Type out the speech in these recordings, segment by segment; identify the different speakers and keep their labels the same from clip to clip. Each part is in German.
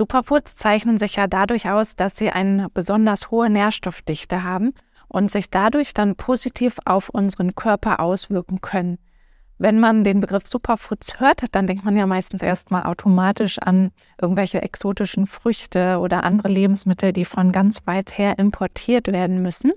Speaker 1: Superfoods zeichnen sich ja dadurch aus, dass sie eine besonders hohe Nährstoffdichte haben und sich dadurch dann positiv auf unseren Körper auswirken können. Wenn man den Begriff Superfoods hört, dann denkt man ja meistens erstmal automatisch an irgendwelche exotischen Früchte oder andere Lebensmittel, die von ganz weit her importiert werden müssen.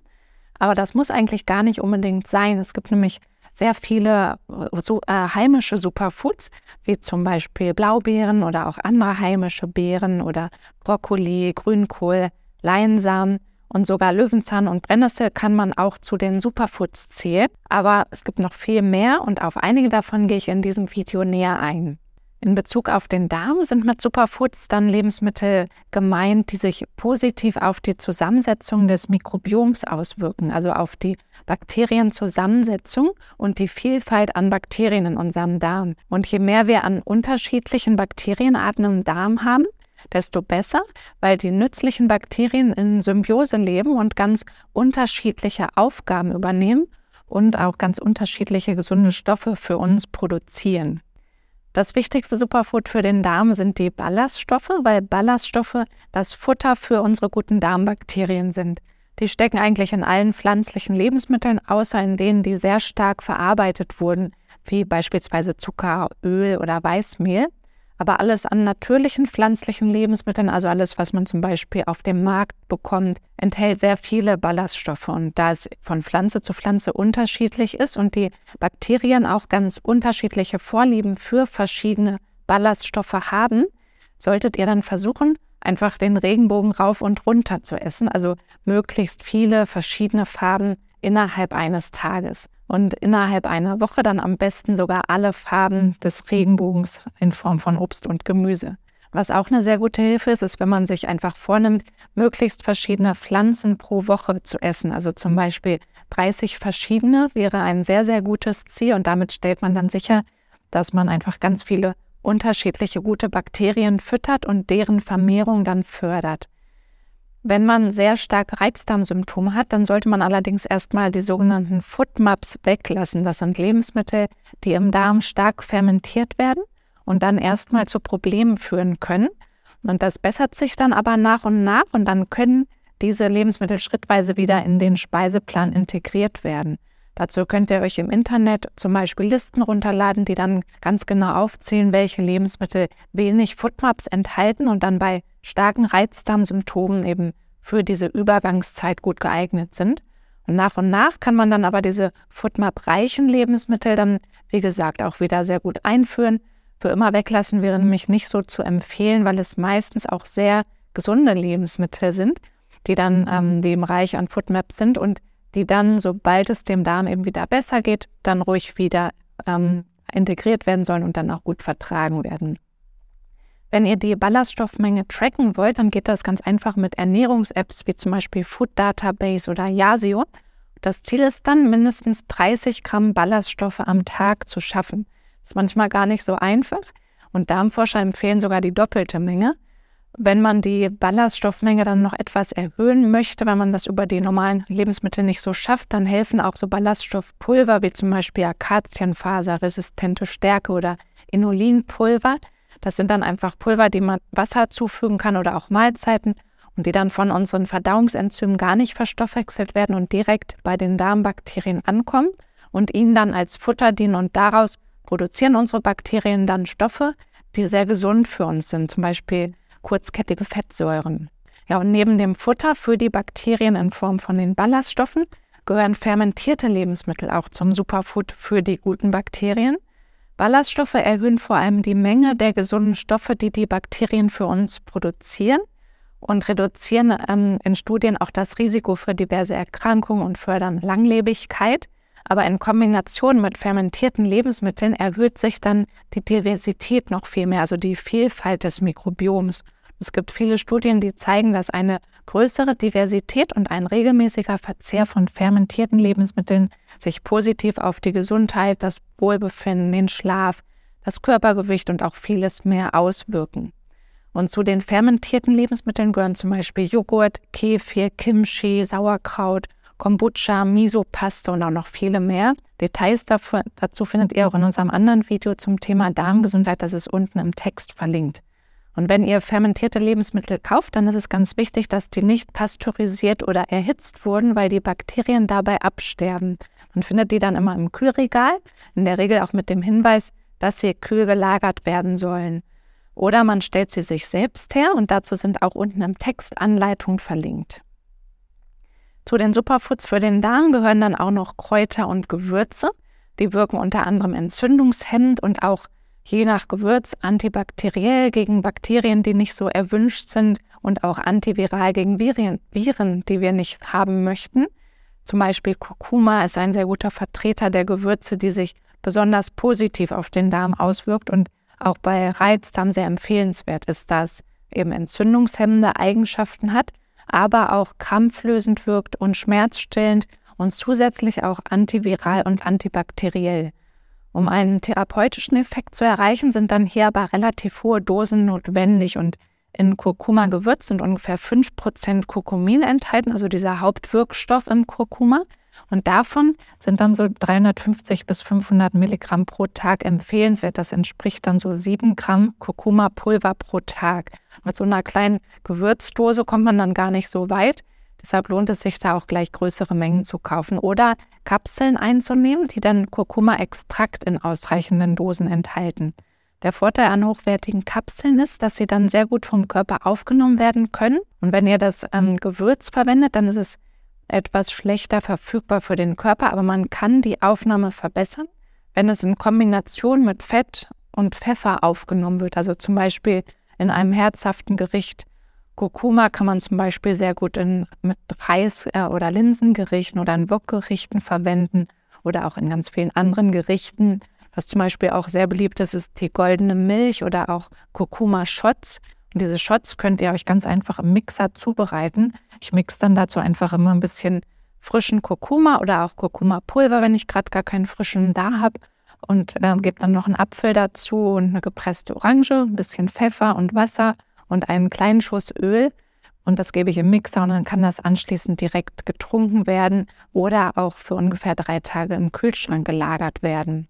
Speaker 1: Aber das muss eigentlich gar nicht unbedingt sein. Es gibt nämlich sehr viele so, äh, heimische Superfoods, wie zum Beispiel Blaubeeren oder auch andere heimische Beeren oder Brokkoli, Grünkohl, Leinsamen und sogar Löwenzahn und Brennnessel kann man auch zu den Superfoods zählen. Aber es gibt noch viel mehr und auf einige davon gehe ich in diesem Video näher ein. In Bezug auf den Darm sind mit Superfoods dann Lebensmittel gemeint, die sich positiv auf die Zusammensetzung des Mikrobioms auswirken, also auf die Bakterienzusammensetzung und die Vielfalt an Bakterien in unserem Darm. Und je mehr wir an unterschiedlichen Bakterienarten im Darm haben, desto besser, weil die nützlichen Bakterien in Symbiose leben und ganz unterschiedliche Aufgaben übernehmen und auch ganz unterschiedliche gesunde Stoffe für uns produzieren. Das wichtigste Superfood für den Darm sind die Ballaststoffe, weil Ballaststoffe das Futter für unsere guten Darmbakterien sind. Die stecken eigentlich in allen pflanzlichen Lebensmitteln, außer in denen, die sehr stark verarbeitet wurden, wie beispielsweise Zucker, Öl oder Weißmehl. Aber alles an natürlichen pflanzlichen Lebensmitteln, also alles, was man zum Beispiel auf dem Markt bekommt, enthält sehr viele Ballaststoffe. Und da es von Pflanze zu Pflanze unterschiedlich ist und die Bakterien auch ganz unterschiedliche Vorlieben für verschiedene Ballaststoffe haben, solltet ihr dann versuchen, einfach den Regenbogen rauf und runter zu essen, also möglichst viele verschiedene Farben innerhalb eines Tages und innerhalb einer Woche dann am besten sogar alle Farben des Regenbogens in Form von Obst und Gemüse. Was auch eine sehr gute Hilfe ist, ist, wenn man sich einfach vornimmt, möglichst verschiedene Pflanzen pro Woche zu essen. Also zum Beispiel 30 verschiedene wäre ein sehr, sehr gutes Ziel und damit stellt man dann sicher, dass man einfach ganz viele unterschiedliche gute Bakterien füttert und deren Vermehrung dann fördert. Wenn man sehr stark Reizdarmsymptome hat, dann sollte man allerdings erstmal die sogenannten Foodmaps weglassen. Das sind Lebensmittel, die im Darm stark fermentiert werden und dann erstmal zu Problemen führen können. Und das bessert sich dann aber nach und nach und dann können diese Lebensmittel schrittweise wieder in den Speiseplan integriert werden. Dazu könnt ihr euch im Internet zum Beispiel Listen runterladen, die dann ganz genau aufzählen, welche Lebensmittel wenig Foodmaps enthalten und dann bei starken Reizdarmsymptomen eben für diese Übergangszeit gut geeignet sind. Und nach und nach kann man dann aber diese FODMAP-reichen Lebensmittel dann, wie gesagt, auch wieder sehr gut einführen. Für immer weglassen wäre nämlich nicht so zu empfehlen, weil es meistens auch sehr gesunde Lebensmittel sind, die dann mhm. ähm, dem reich an FODMAP sind und die dann, sobald es dem Darm eben wieder besser geht, dann ruhig wieder ähm, integriert werden sollen und dann auch gut vertragen werden. Wenn ihr die Ballaststoffmenge tracken wollt, dann geht das ganz einfach mit Ernährungs-Apps wie zum Beispiel Food Database oder Yasio. Das Ziel ist dann, mindestens 30 Gramm Ballaststoffe am Tag zu schaffen. Ist manchmal gar nicht so einfach und Darmforscher empfehlen sogar die doppelte Menge. Wenn man die Ballaststoffmenge dann noch etwas erhöhen möchte, wenn man das über die normalen Lebensmittel nicht so schafft, dann helfen auch so Ballaststoffpulver wie zum Beispiel Akazienfaser, resistente Stärke oder Inulinpulver. Das sind dann einfach Pulver, die man Wasser zufügen kann oder auch Mahlzeiten und die dann von unseren Verdauungsenzymen gar nicht verstoffwechselt werden und direkt bei den Darmbakterien ankommen und ihnen dann als Futter dienen und daraus produzieren unsere Bakterien dann Stoffe, die sehr gesund für uns sind, zum Beispiel kurzkettige Fettsäuren. Ja, und neben dem Futter für die Bakterien in Form von den Ballaststoffen gehören fermentierte Lebensmittel auch zum Superfood für die guten Bakterien. Ballaststoffe erhöhen vor allem die Menge der gesunden Stoffe, die die Bakterien für uns produzieren und reduzieren ähm, in Studien auch das Risiko für diverse Erkrankungen und fördern Langlebigkeit. Aber in Kombination mit fermentierten Lebensmitteln erhöht sich dann die Diversität noch viel mehr, also die Vielfalt des Mikrobioms. Es gibt viele Studien, die zeigen, dass eine größere Diversität und ein regelmäßiger Verzehr von fermentierten Lebensmitteln sich positiv auf die Gesundheit, das Wohlbefinden, den Schlaf, das Körpergewicht und auch vieles mehr auswirken. Und zu den fermentierten Lebensmitteln gehören zum Beispiel Joghurt, Kefir, Kimchi, Sauerkraut, Kombucha, Miso-Paste und auch noch viele mehr. Details dazu findet ihr auch in unserem anderen Video zum Thema Darmgesundheit, das ist unten im Text verlinkt. Und wenn ihr fermentierte Lebensmittel kauft, dann ist es ganz wichtig, dass die nicht pasteurisiert oder erhitzt wurden, weil die Bakterien dabei absterben. Man findet die dann immer im Kühlregal, in der Regel auch mit dem Hinweis, dass sie kühl gelagert werden sollen. Oder man stellt sie sich selbst her und dazu sind auch unten im Text Anleitungen verlinkt. Zu den Superfoods für den Darm gehören dann auch noch Kräuter und Gewürze. Die wirken unter anderem entzündungshemmend und auch je nach Gewürz antibakteriell gegen Bakterien, die nicht so erwünscht sind und auch antiviral gegen Viren, die wir nicht haben möchten. Zum Beispiel Kurkuma ist ein sehr guter Vertreter der Gewürze, die sich besonders positiv auf den Darm auswirkt und auch bei Reizdarm sehr empfehlenswert ist, dass eben entzündungshemmende Eigenschaften hat, aber auch krampflösend wirkt und schmerzstillend und zusätzlich auch antiviral und antibakteriell. Um einen therapeutischen Effekt zu erreichen, sind dann hier aber relativ hohe Dosen notwendig und in Kurkuma-Gewürz sind ungefähr 5% Kurkumin enthalten, also dieser Hauptwirkstoff im Kurkuma. Und davon sind dann so 350 bis 500 Milligramm pro Tag empfehlenswert. Das entspricht dann so 7 Gramm Kurkuma-Pulver pro Tag. Mit so einer kleinen Gewürzdose kommt man dann gar nicht so weit. Deshalb lohnt es sich da auch gleich größere Mengen zu kaufen oder Kapseln einzunehmen, die dann Kurkuma-Extrakt in ausreichenden Dosen enthalten. Der Vorteil an hochwertigen Kapseln ist, dass sie dann sehr gut vom Körper aufgenommen werden können. Und wenn ihr das ähm, Gewürz verwendet, dann ist es etwas schlechter verfügbar für den Körper, aber man kann die Aufnahme verbessern, wenn es in Kombination mit Fett und Pfeffer aufgenommen wird. Also zum Beispiel in einem herzhaften Gericht Kurkuma kann man zum Beispiel sehr gut in, mit Reis- äh, oder Linsengerichten oder in Wokgerichten verwenden oder auch in ganz vielen anderen Gerichten. Was zum Beispiel auch sehr beliebt ist, ist die goldene Milch oder auch Kurkuma-Shots. Und diese Shots könnt ihr euch ganz einfach im Mixer zubereiten. Ich mixe dann dazu einfach immer ein bisschen frischen Kurkuma oder auch Kurkuma-Pulver, wenn ich gerade gar keinen frischen da habe. Und äh, gebe dann noch einen Apfel dazu und eine gepresste Orange, ein bisschen Pfeffer und Wasser und einen kleinen Schuss Öl. Und das gebe ich im Mixer und dann kann das anschließend direkt getrunken werden oder auch für ungefähr drei Tage im Kühlschrank gelagert werden.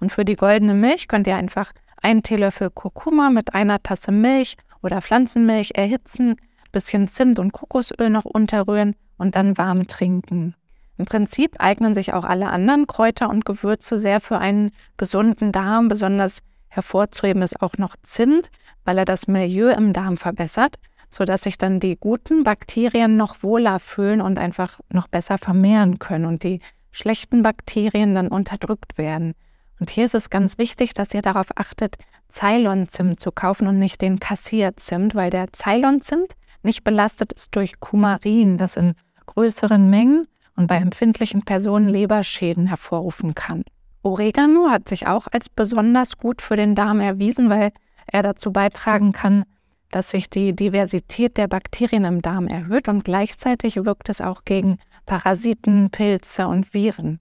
Speaker 1: Und für die goldene Milch könnt ihr einfach einen Teelöffel Kurkuma mit einer Tasse Milch oder Pflanzenmilch erhitzen, bisschen Zimt und Kokosöl noch unterrühren und dann warm trinken. Im Prinzip eignen sich auch alle anderen Kräuter und Gewürze sehr für einen gesunden Darm, besonders Hervorzuheben ist auch noch Zimt, weil er das Milieu im Darm verbessert, sodass sich dann die guten Bakterien noch wohler fühlen und einfach noch besser vermehren können und die schlechten Bakterien dann unterdrückt werden. Und hier ist es ganz wichtig, dass ihr darauf achtet, Ceylon-Zimt zu kaufen und nicht den Kassierzimt, weil der Ceylon-Zimt nicht belastet ist durch Kumarin, das in größeren Mengen und bei empfindlichen Personen Leberschäden hervorrufen kann. Oregano hat sich auch als besonders gut für den Darm erwiesen, weil er dazu beitragen kann, dass sich die Diversität der Bakterien im Darm erhöht und gleichzeitig wirkt es auch gegen Parasiten, Pilze und Viren.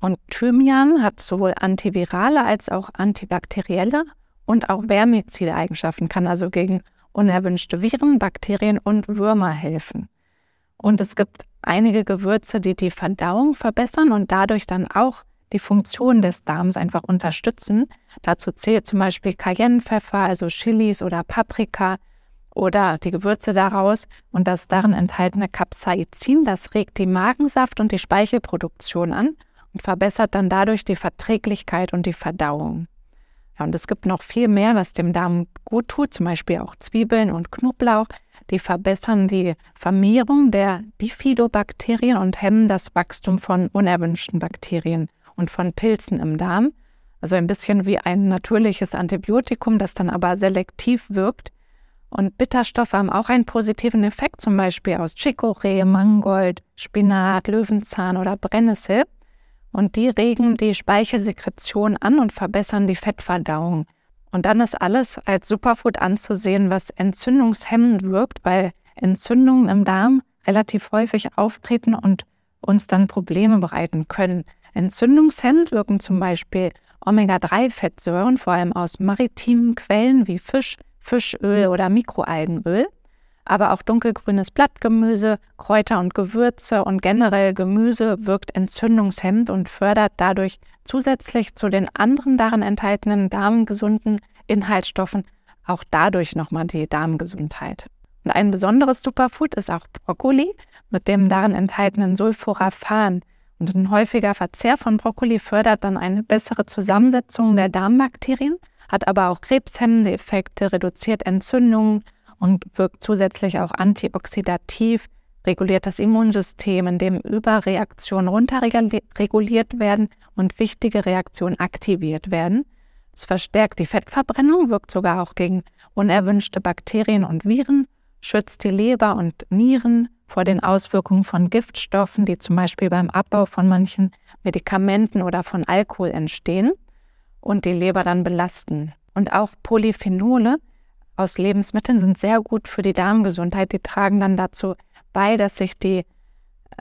Speaker 1: Und Thymian hat sowohl antivirale als auch antibakterielle und auch wärmizide Eigenschaften, kann also gegen unerwünschte Viren, Bakterien und Würmer helfen. Und es gibt einige Gewürze, die die Verdauung verbessern und dadurch dann auch die Funktion des Darms einfach unterstützen. Dazu zählt zum Beispiel Cayennepfeffer, also Chilis oder Paprika oder die Gewürze daraus und das darin enthaltene Capsaicin, das regt die Magensaft und die Speichelproduktion an und verbessert dann dadurch die Verträglichkeit und die Verdauung. Ja, und es gibt noch viel mehr, was dem Darm gut tut, zum Beispiel auch Zwiebeln und Knoblauch. Die verbessern die Vermehrung der Bifidobakterien und hemmen das Wachstum von unerwünschten Bakterien und von Pilzen im Darm. Also ein bisschen wie ein natürliches Antibiotikum, das dann aber selektiv wirkt. Und Bitterstoffe haben auch einen positiven Effekt, zum Beispiel aus Chicorée, Mangold, Spinat, Löwenzahn oder Brennnessel. Und die regen die Speichelsekretion an und verbessern die Fettverdauung. Und dann ist alles als Superfood anzusehen, was entzündungshemmend wirkt, weil Entzündungen im Darm relativ häufig auftreten und uns dann Probleme bereiten können. Entzündungshemmend wirken zum Beispiel Omega-3-Fettsäuren, vor allem aus maritimen Quellen wie Fisch, Fischöl oder Mikroalgenöl, aber auch dunkelgrünes Blattgemüse, Kräuter und Gewürze und generell Gemüse wirkt entzündungshemmend und fördert dadurch zusätzlich zu den anderen darin enthaltenen darmgesunden Inhaltsstoffen auch dadurch nochmal die Darmgesundheit. Und ein besonderes Superfood ist auch Brokkoli mit dem darin enthaltenen Sulforaphan. Und ein häufiger Verzehr von Brokkoli fördert dann eine bessere Zusammensetzung der Darmbakterien, hat aber auch krebshemmende Effekte, reduziert Entzündungen und wirkt zusätzlich auch antioxidativ, reguliert das Immunsystem, indem Überreaktionen runterreguliert werden und wichtige Reaktionen aktiviert werden. Es verstärkt die Fettverbrennung, wirkt sogar auch gegen unerwünschte Bakterien und Viren, schützt die Leber und Nieren vor den Auswirkungen von Giftstoffen, die zum Beispiel beim Abbau von manchen Medikamenten oder von Alkohol entstehen und die Leber dann belasten. Und auch Polyphenole aus Lebensmitteln sind sehr gut für die Darmgesundheit. Die tragen dann dazu bei, dass sich die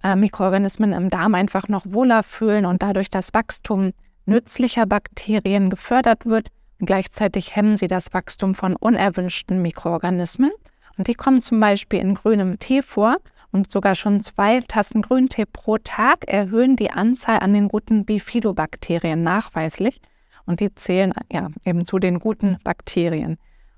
Speaker 1: äh, Mikroorganismen im Darm einfach noch wohler fühlen und dadurch das Wachstum nützlicher Bakterien gefördert wird. Und gleichzeitig hemmen sie das Wachstum von unerwünschten Mikroorganismen. Und die kommen zum Beispiel in grünem Tee vor. Und sogar schon zwei Tassen Grüntee pro Tag erhöhen die Anzahl an den guten Bifidobakterien nachweislich. Und die zählen ja eben zu den guten Bakterien.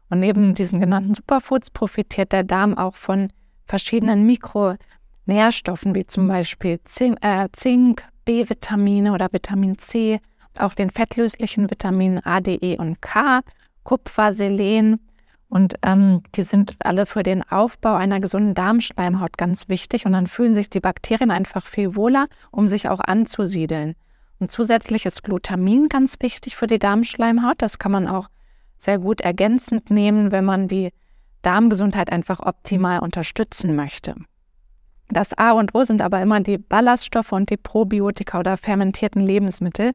Speaker 1: Und neben diesen genannten Superfoods profitiert der Darm auch von verschiedenen Mikronährstoffen, wie zum Beispiel Zink, äh, Zink B-Vitamine oder Vitamin C, auch den fettlöslichen Vitaminen A, D, E und K, Kupfer, Selen. Und ähm, die sind alle für den Aufbau einer gesunden Darmschleimhaut ganz wichtig. Und dann fühlen sich die Bakterien einfach viel wohler, um sich auch anzusiedeln. Und zusätzlich ist Glutamin ganz wichtig für die Darmschleimhaut. Das kann man auch sehr gut ergänzend nehmen, wenn man die Darmgesundheit einfach optimal unterstützen möchte. Das A und O sind aber immer die Ballaststoffe und die Probiotika oder fermentierten Lebensmittel.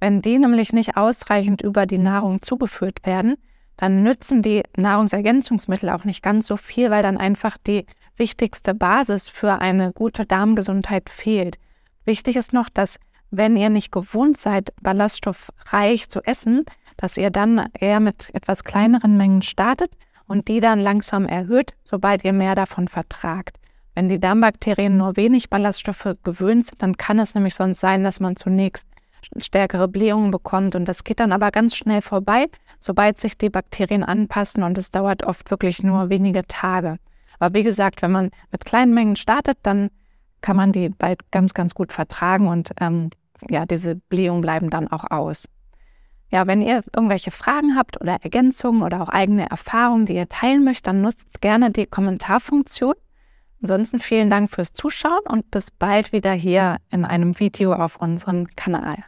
Speaker 1: Wenn die nämlich nicht ausreichend über die Nahrung zugeführt werden, dann nützen die Nahrungsergänzungsmittel auch nicht ganz so viel, weil dann einfach die wichtigste Basis für eine gute Darmgesundheit fehlt. Wichtig ist noch, dass wenn ihr nicht gewohnt seid, ballaststoffreich zu essen, dass ihr dann eher mit etwas kleineren Mengen startet und die dann langsam erhöht, sobald ihr mehr davon vertragt. Wenn die Darmbakterien nur wenig Ballaststoffe gewöhnt sind, dann kann es nämlich sonst sein, dass man zunächst stärkere Blähungen bekommt und das geht dann aber ganz schnell vorbei, sobald sich die Bakterien anpassen und es dauert oft wirklich nur wenige Tage. Aber wie gesagt, wenn man mit kleinen Mengen startet, dann kann man die bald ganz, ganz gut vertragen und ähm, ja, diese Blähungen bleiben dann auch aus. Ja, wenn ihr irgendwelche Fragen habt oder Ergänzungen oder auch eigene Erfahrungen, die ihr teilen möchtet, dann nutzt gerne die Kommentarfunktion. Ansonsten vielen Dank fürs Zuschauen und bis bald wieder hier in einem Video auf unserem Kanal.